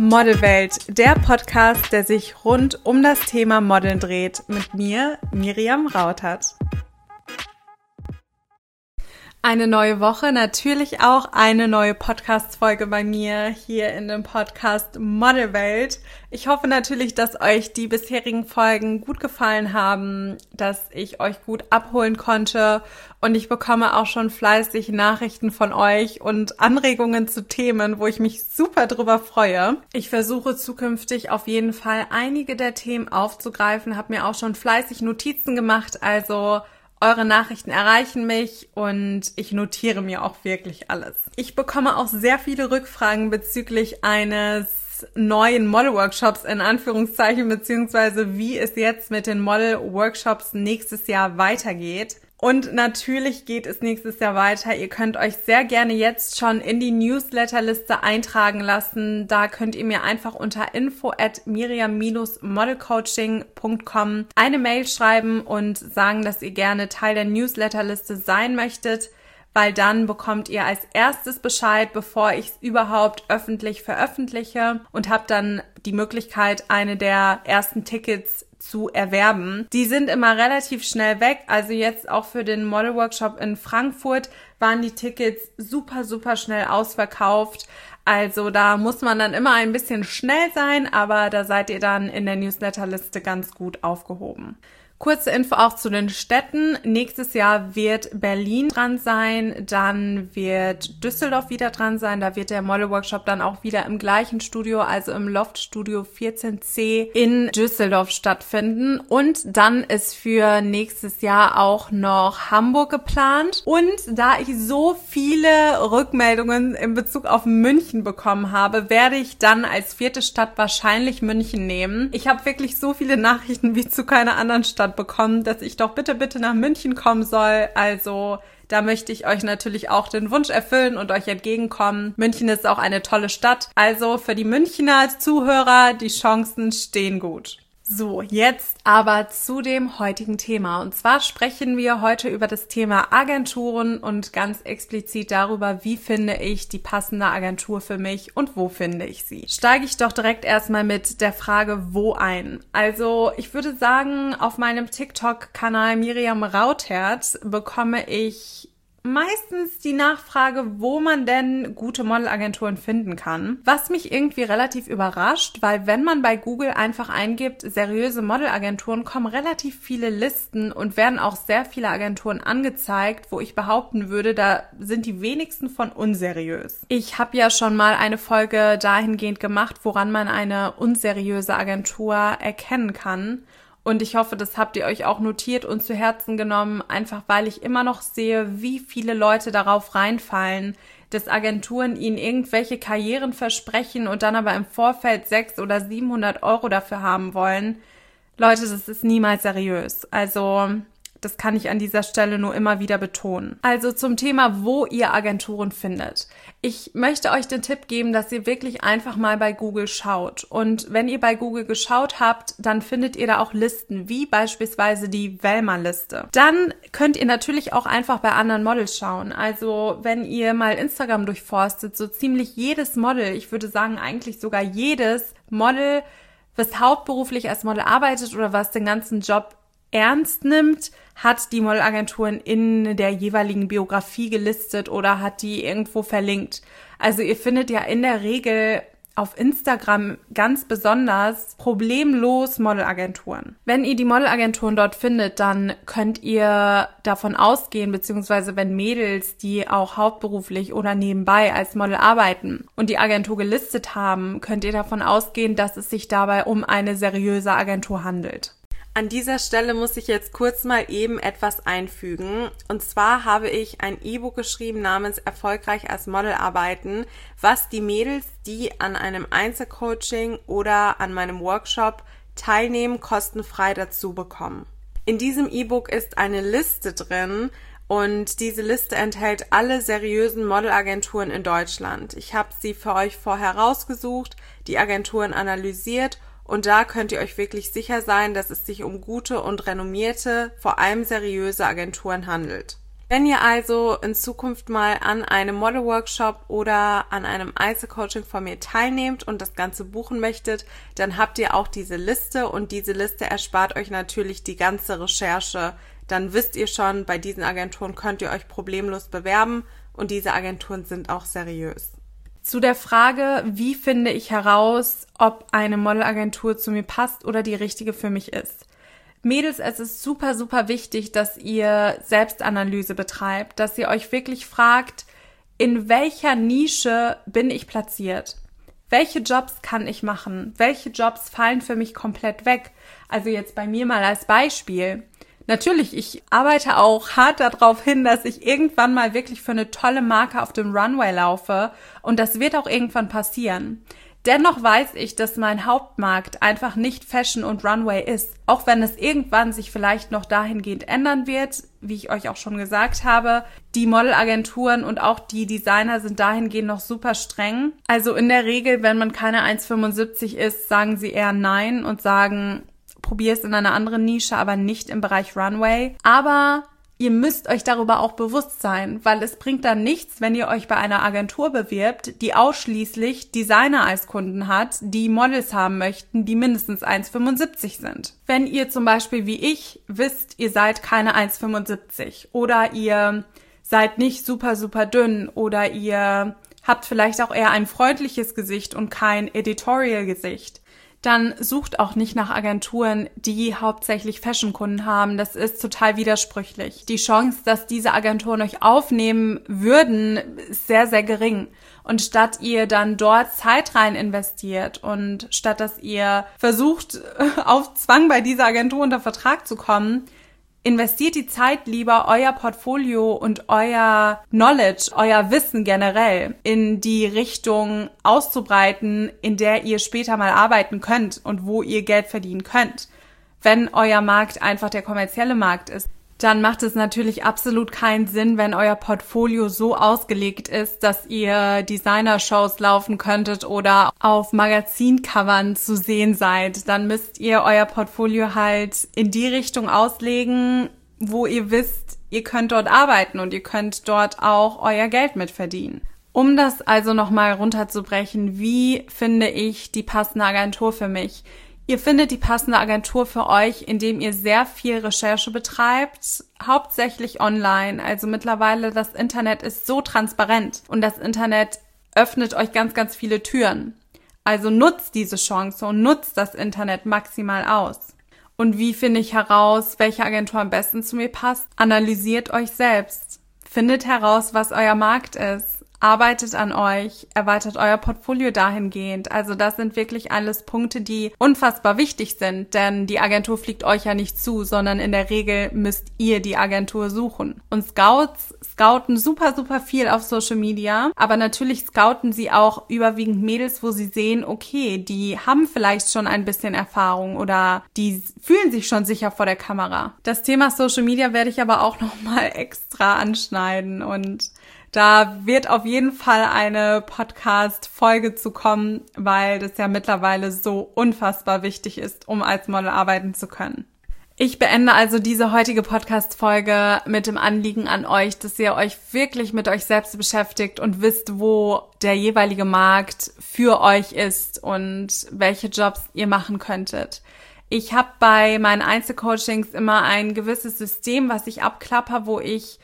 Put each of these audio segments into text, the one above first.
Modelwelt, der Podcast, der sich rund um das Thema Modeln dreht, mit mir, Miriam Rautert. Eine neue Woche, natürlich auch eine neue Podcast-Folge bei mir hier in dem Podcast Modelwelt. Ich hoffe natürlich, dass euch die bisherigen Folgen gut gefallen haben, dass ich euch gut abholen konnte und ich bekomme auch schon fleißig Nachrichten von euch und Anregungen zu Themen, wo ich mich super drüber freue. Ich versuche zukünftig auf jeden Fall einige der Themen aufzugreifen, habe mir auch schon fleißig Notizen gemacht, also eure Nachrichten erreichen mich und ich notiere mir auch wirklich alles. Ich bekomme auch sehr viele Rückfragen bezüglich eines neuen Model-Workshops in Anführungszeichen, beziehungsweise wie es jetzt mit den Model-Workshops nächstes Jahr weitergeht. Und natürlich geht es nächstes Jahr weiter. Ihr könnt euch sehr gerne jetzt schon in die Newsletterliste eintragen lassen. Da könnt ihr mir einfach unter info at miriam-modelcoaching.com eine Mail schreiben und sagen, dass ihr gerne Teil der Newsletterliste sein möchtet, weil dann bekommt ihr als erstes Bescheid, bevor ich es überhaupt öffentlich veröffentliche und habt dann die Möglichkeit, eine der ersten Tickets zu erwerben. Die sind immer relativ schnell weg. Also jetzt auch für den Model Workshop in Frankfurt waren die Tickets super, super schnell ausverkauft. Also da muss man dann immer ein bisschen schnell sein, aber da seid ihr dann in der Newsletterliste ganz gut aufgehoben. Kurze Info auch zu den Städten. Nächstes Jahr wird Berlin dran sein, dann wird Düsseldorf wieder dran sein. Da wird der Model Workshop dann auch wieder im gleichen Studio, also im Loft Studio 14c in Düsseldorf stattfinden. Und dann ist für nächstes Jahr auch noch Hamburg geplant. Und da ich so viele Rückmeldungen in Bezug auf München bekommen habe, werde ich dann als vierte Stadt wahrscheinlich München nehmen. Ich habe wirklich so viele Nachrichten wie zu keiner anderen Stadt Antwort bekommen, dass ich doch bitte, bitte nach München kommen soll. Also da möchte ich euch natürlich auch den Wunsch erfüllen und euch entgegenkommen. München ist auch eine tolle Stadt. Also für die Münchner Zuhörer, die Chancen stehen gut. So, jetzt aber zu dem heutigen Thema. Und zwar sprechen wir heute über das Thema Agenturen und ganz explizit darüber, wie finde ich die passende Agentur für mich und wo finde ich sie. Steige ich doch direkt erstmal mit der Frage, wo ein. Also, ich würde sagen, auf meinem TikTok-Kanal Miriam Rautherz bekomme ich meistens die Nachfrage, wo man denn gute Modelagenturen finden kann. Was mich irgendwie relativ überrascht, weil wenn man bei Google einfach eingibt, seriöse Modelagenturen, kommen relativ viele Listen und werden auch sehr viele Agenturen angezeigt, wo ich behaupten würde, da sind die wenigsten von unseriös. Ich habe ja schon mal eine Folge dahingehend gemacht, woran man eine unseriöse Agentur erkennen kann. Und ich hoffe, das habt ihr euch auch notiert und zu Herzen genommen, einfach weil ich immer noch sehe, wie viele Leute darauf reinfallen, dass Agenturen ihnen irgendwelche Karrieren versprechen und dann aber im Vorfeld sechs oder 700 Euro dafür haben wollen. Leute, das ist niemals seriös. Also das kann ich an dieser Stelle nur immer wieder betonen. Also zum Thema, wo ihr Agenturen findet. Ich möchte euch den Tipp geben, dass ihr wirklich einfach mal bei Google schaut. Und wenn ihr bei Google geschaut habt, dann findet ihr da auch Listen, wie beispielsweise die Velma-Liste. Dann könnt ihr natürlich auch einfach bei anderen Models schauen. Also wenn ihr mal Instagram durchforstet, so ziemlich jedes Model, ich würde sagen eigentlich sogar jedes Model, was hauptberuflich als Model arbeitet oder was den ganzen Job ernst nimmt, hat die Modelagenturen in der jeweiligen Biografie gelistet oder hat die irgendwo verlinkt. Also ihr findet ja in der Regel auf Instagram ganz besonders problemlos Modelagenturen. Wenn ihr die Modelagenturen dort findet, dann könnt ihr davon ausgehen, beziehungsweise wenn Mädels, die auch hauptberuflich oder nebenbei als Model arbeiten und die Agentur gelistet haben, könnt ihr davon ausgehen, dass es sich dabei um eine seriöse Agentur handelt. An dieser Stelle muss ich jetzt kurz mal eben etwas einfügen. Und zwar habe ich ein E-Book geschrieben namens Erfolgreich als Model arbeiten, was die Mädels, die an einem Einzelcoaching oder an meinem Workshop teilnehmen, kostenfrei dazu bekommen. In diesem E-Book ist eine Liste drin, und diese Liste enthält alle seriösen Modelagenturen in Deutschland. Ich habe sie für euch vorher rausgesucht, die Agenturen analysiert und da könnt ihr euch wirklich sicher sein, dass es sich um gute und renommierte, vor allem seriöse Agenturen handelt. Wenn ihr also in Zukunft mal an einem Model Workshop oder an einem Einzelcoaching von mir teilnehmt und das Ganze buchen möchtet, dann habt ihr auch diese Liste und diese Liste erspart euch natürlich die ganze Recherche. Dann wisst ihr schon, bei diesen Agenturen könnt ihr euch problemlos bewerben und diese Agenturen sind auch seriös. Zu der Frage, wie finde ich heraus, ob eine Modelagentur zu mir passt oder die richtige für mich ist. Mädels, es ist super, super wichtig, dass ihr Selbstanalyse betreibt, dass ihr euch wirklich fragt, in welcher Nische bin ich platziert? Welche Jobs kann ich machen? Welche Jobs fallen für mich komplett weg? Also jetzt bei mir mal als Beispiel. Natürlich, ich arbeite auch hart darauf hin, dass ich irgendwann mal wirklich für eine tolle Marke auf dem Runway laufe und das wird auch irgendwann passieren. Dennoch weiß ich, dass mein Hauptmarkt einfach nicht Fashion und Runway ist. Auch wenn es irgendwann sich vielleicht noch dahingehend ändern wird, wie ich euch auch schon gesagt habe. Die Modelagenturen und auch die Designer sind dahingehend noch super streng. Also in der Regel, wenn man keine 1,75 ist, sagen sie eher nein und sagen, probier es in einer anderen Nische, aber nicht im Bereich Runway. Aber ihr müsst euch darüber auch bewusst sein, weil es bringt dann nichts, wenn ihr euch bei einer Agentur bewirbt, die ausschließlich Designer als Kunden hat, die Models haben möchten, die mindestens 1,75 sind. Wenn ihr zum Beispiel wie ich wisst, ihr seid keine 1,75 oder ihr seid nicht super, super dünn oder ihr habt vielleicht auch eher ein freundliches Gesicht und kein Editorial-Gesicht, dann sucht auch nicht nach Agenturen, die hauptsächlich Fashion-Kunden haben. Das ist total widersprüchlich. Die Chance, dass diese Agenturen euch aufnehmen würden, ist sehr, sehr gering. Und statt ihr dann dort Zeit rein investiert und statt dass ihr versucht, auf Zwang bei dieser Agentur unter Vertrag zu kommen, investiert die Zeit lieber euer Portfolio und euer Knowledge, euer Wissen generell in die Richtung auszubreiten, in der ihr später mal arbeiten könnt und wo ihr Geld verdienen könnt. Wenn euer Markt einfach der kommerzielle Markt ist, dann macht es natürlich absolut keinen Sinn, wenn euer Portfolio so ausgelegt ist, dass ihr Designer-Shows laufen könntet oder auf Magazincovern zu sehen seid. Dann müsst ihr euer Portfolio halt in die Richtung auslegen, wo ihr wisst, ihr könnt dort arbeiten und ihr könnt dort auch euer Geld mit verdienen. Um das also nochmal runterzubrechen, wie finde ich die passende Agentur für mich? Ihr findet die passende Agentur für euch, indem ihr sehr viel Recherche betreibt, hauptsächlich online. Also mittlerweile das Internet ist so transparent und das Internet öffnet euch ganz, ganz viele Türen. Also nutzt diese Chance und nutzt das Internet maximal aus. Und wie finde ich heraus, welche Agentur am besten zu mir passt? Analysiert euch selbst. Findet heraus, was euer Markt ist arbeitet an euch, erweitert euer Portfolio dahingehend. Also das sind wirklich alles Punkte, die unfassbar wichtig sind, denn die Agentur fliegt euch ja nicht zu, sondern in der Regel müsst ihr die Agentur suchen. Und Scouts scouten super, super viel auf Social Media, aber natürlich scouten sie auch überwiegend Mädels, wo sie sehen, okay, die haben vielleicht schon ein bisschen Erfahrung oder die fühlen sich schon sicher vor der Kamera. Das Thema Social Media werde ich aber auch nochmal extra anschneiden und da wird auf jeden Fall eine Podcast-Folge zu kommen, weil das ja mittlerweile so unfassbar wichtig ist, um als Model arbeiten zu können. Ich beende also diese heutige Podcast-Folge mit dem Anliegen an euch, dass ihr euch wirklich mit euch selbst beschäftigt und wisst, wo der jeweilige Markt für euch ist und welche Jobs ihr machen könntet. Ich habe bei meinen Einzelcoachings immer ein gewisses System, was ich abklapper, wo ich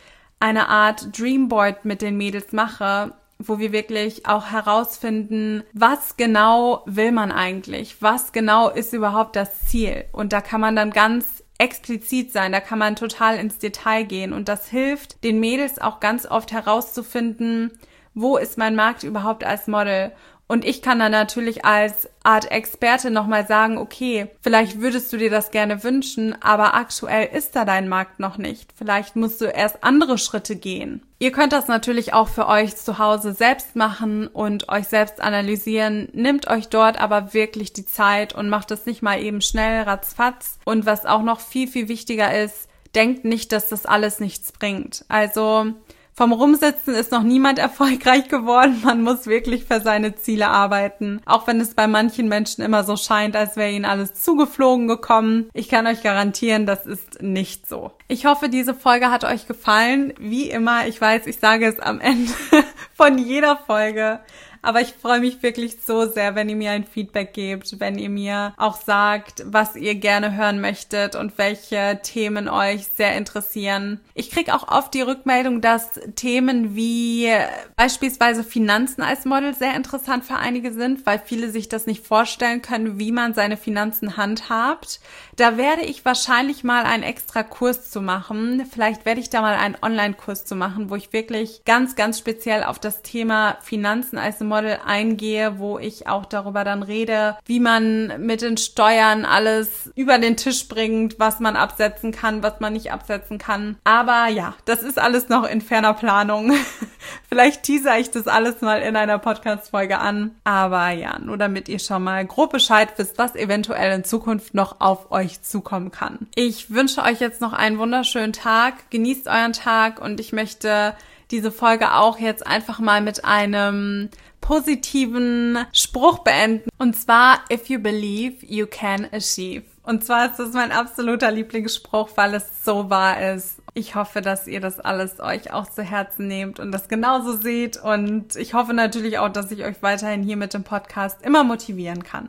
eine Art Dreamboard mit den Mädels mache, wo wir wirklich auch herausfinden, was genau will man eigentlich? Was genau ist überhaupt das Ziel? Und da kann man dann ganz explizit sein, da kann man total ins Detail gehen und das hilft den Mädels auch ganz oft herauszufinden, wo ist mein Markt überhaupt als Model und ich kann dann natürlich als Art Experte nochmal sagen, okay, vielleicht würdest du dir das gerne wünschen, aber aktuell ist da dein Markt noch nicht. Vielleicht musst du erst andere Schritte gehen. Ihr könnt das natürlich auch für euch zu Hause selbst machen und euch selbst analysieren. Nehmt euch dort aber wirklich die Zeit und macht es nicht mal eben schnell, ratzfatz. Und was auch noch viel, viel wichtiger ist, denkt nicht, dass das alles nichts bringt. Also, Vom Rumsitzen ist noch niemand erfolgreich geworden. Man muss wirklich für seine Ziele arbeiten. Auch wenn es bei manchen Menschen immer so scheint, als wäre ihnen alles zugeflogen gekommen. Ich kann euch garantieren, das ist nicht so. Ich hoffe, diese Folge hat euch gefallen. Wie immer, ich weiß, ich sage es am Ende von jeder Folge. Aber ich freue mich wirklich so sehr, wenn ihr mir ein Feedback gebt, wenn ihr mir auch sagt, was ihr gerne hören möchtet und welche Themen euch sehr interessieren. Ich kriege auch oft die Rückmeldung, dass Themen wie beispielsweise Finanzen als Model sehr interessant für einige sind, weil viele sich das nicht vorstellen können, wie man seine Finanzen handhabt. Da werde ich wahrscheinlich mal einen extra Kurs zu machen. Vielleicht werde ich da mal einen Online-Kurs zu machen, wo ich wirklich ganz, ganz speziell auf das Thema Finanzen als Model Model eingehe, wo ich auch darüber dann rede, wie man mit den Steuern alles über den Tisch bringt, was man absetzen kann, was man nicht absetzen kann. Aber ja, das ist alles noch in ferner Planung. Vielleicht teaser ich das alles mal in einer Podcast-Folge an. Aber ja, nur damit ihr schon mal grob Bescheid wisst, was eventuell in Zukunft noch auf euch zukommen kann. Ich wünsche euch jetzt noch einen wunderschönen Tag. Genießt euren Tag und ich möchte diese Folge auch jetzt einfach mal mit einem positiven Spruch beenden. Und zwar, if you believe, you can achieve. Und zwar ist das mein absoluter Lieblingsspruch, weil es so wahr ist. Ich hoffe, dass ihr das alles euch auch zu Herzen nehmt und das genauso seht. Und ich hoffe natürlich auch, dass ich euch weiterhin hier mit dem Podcast immer motivieren kann.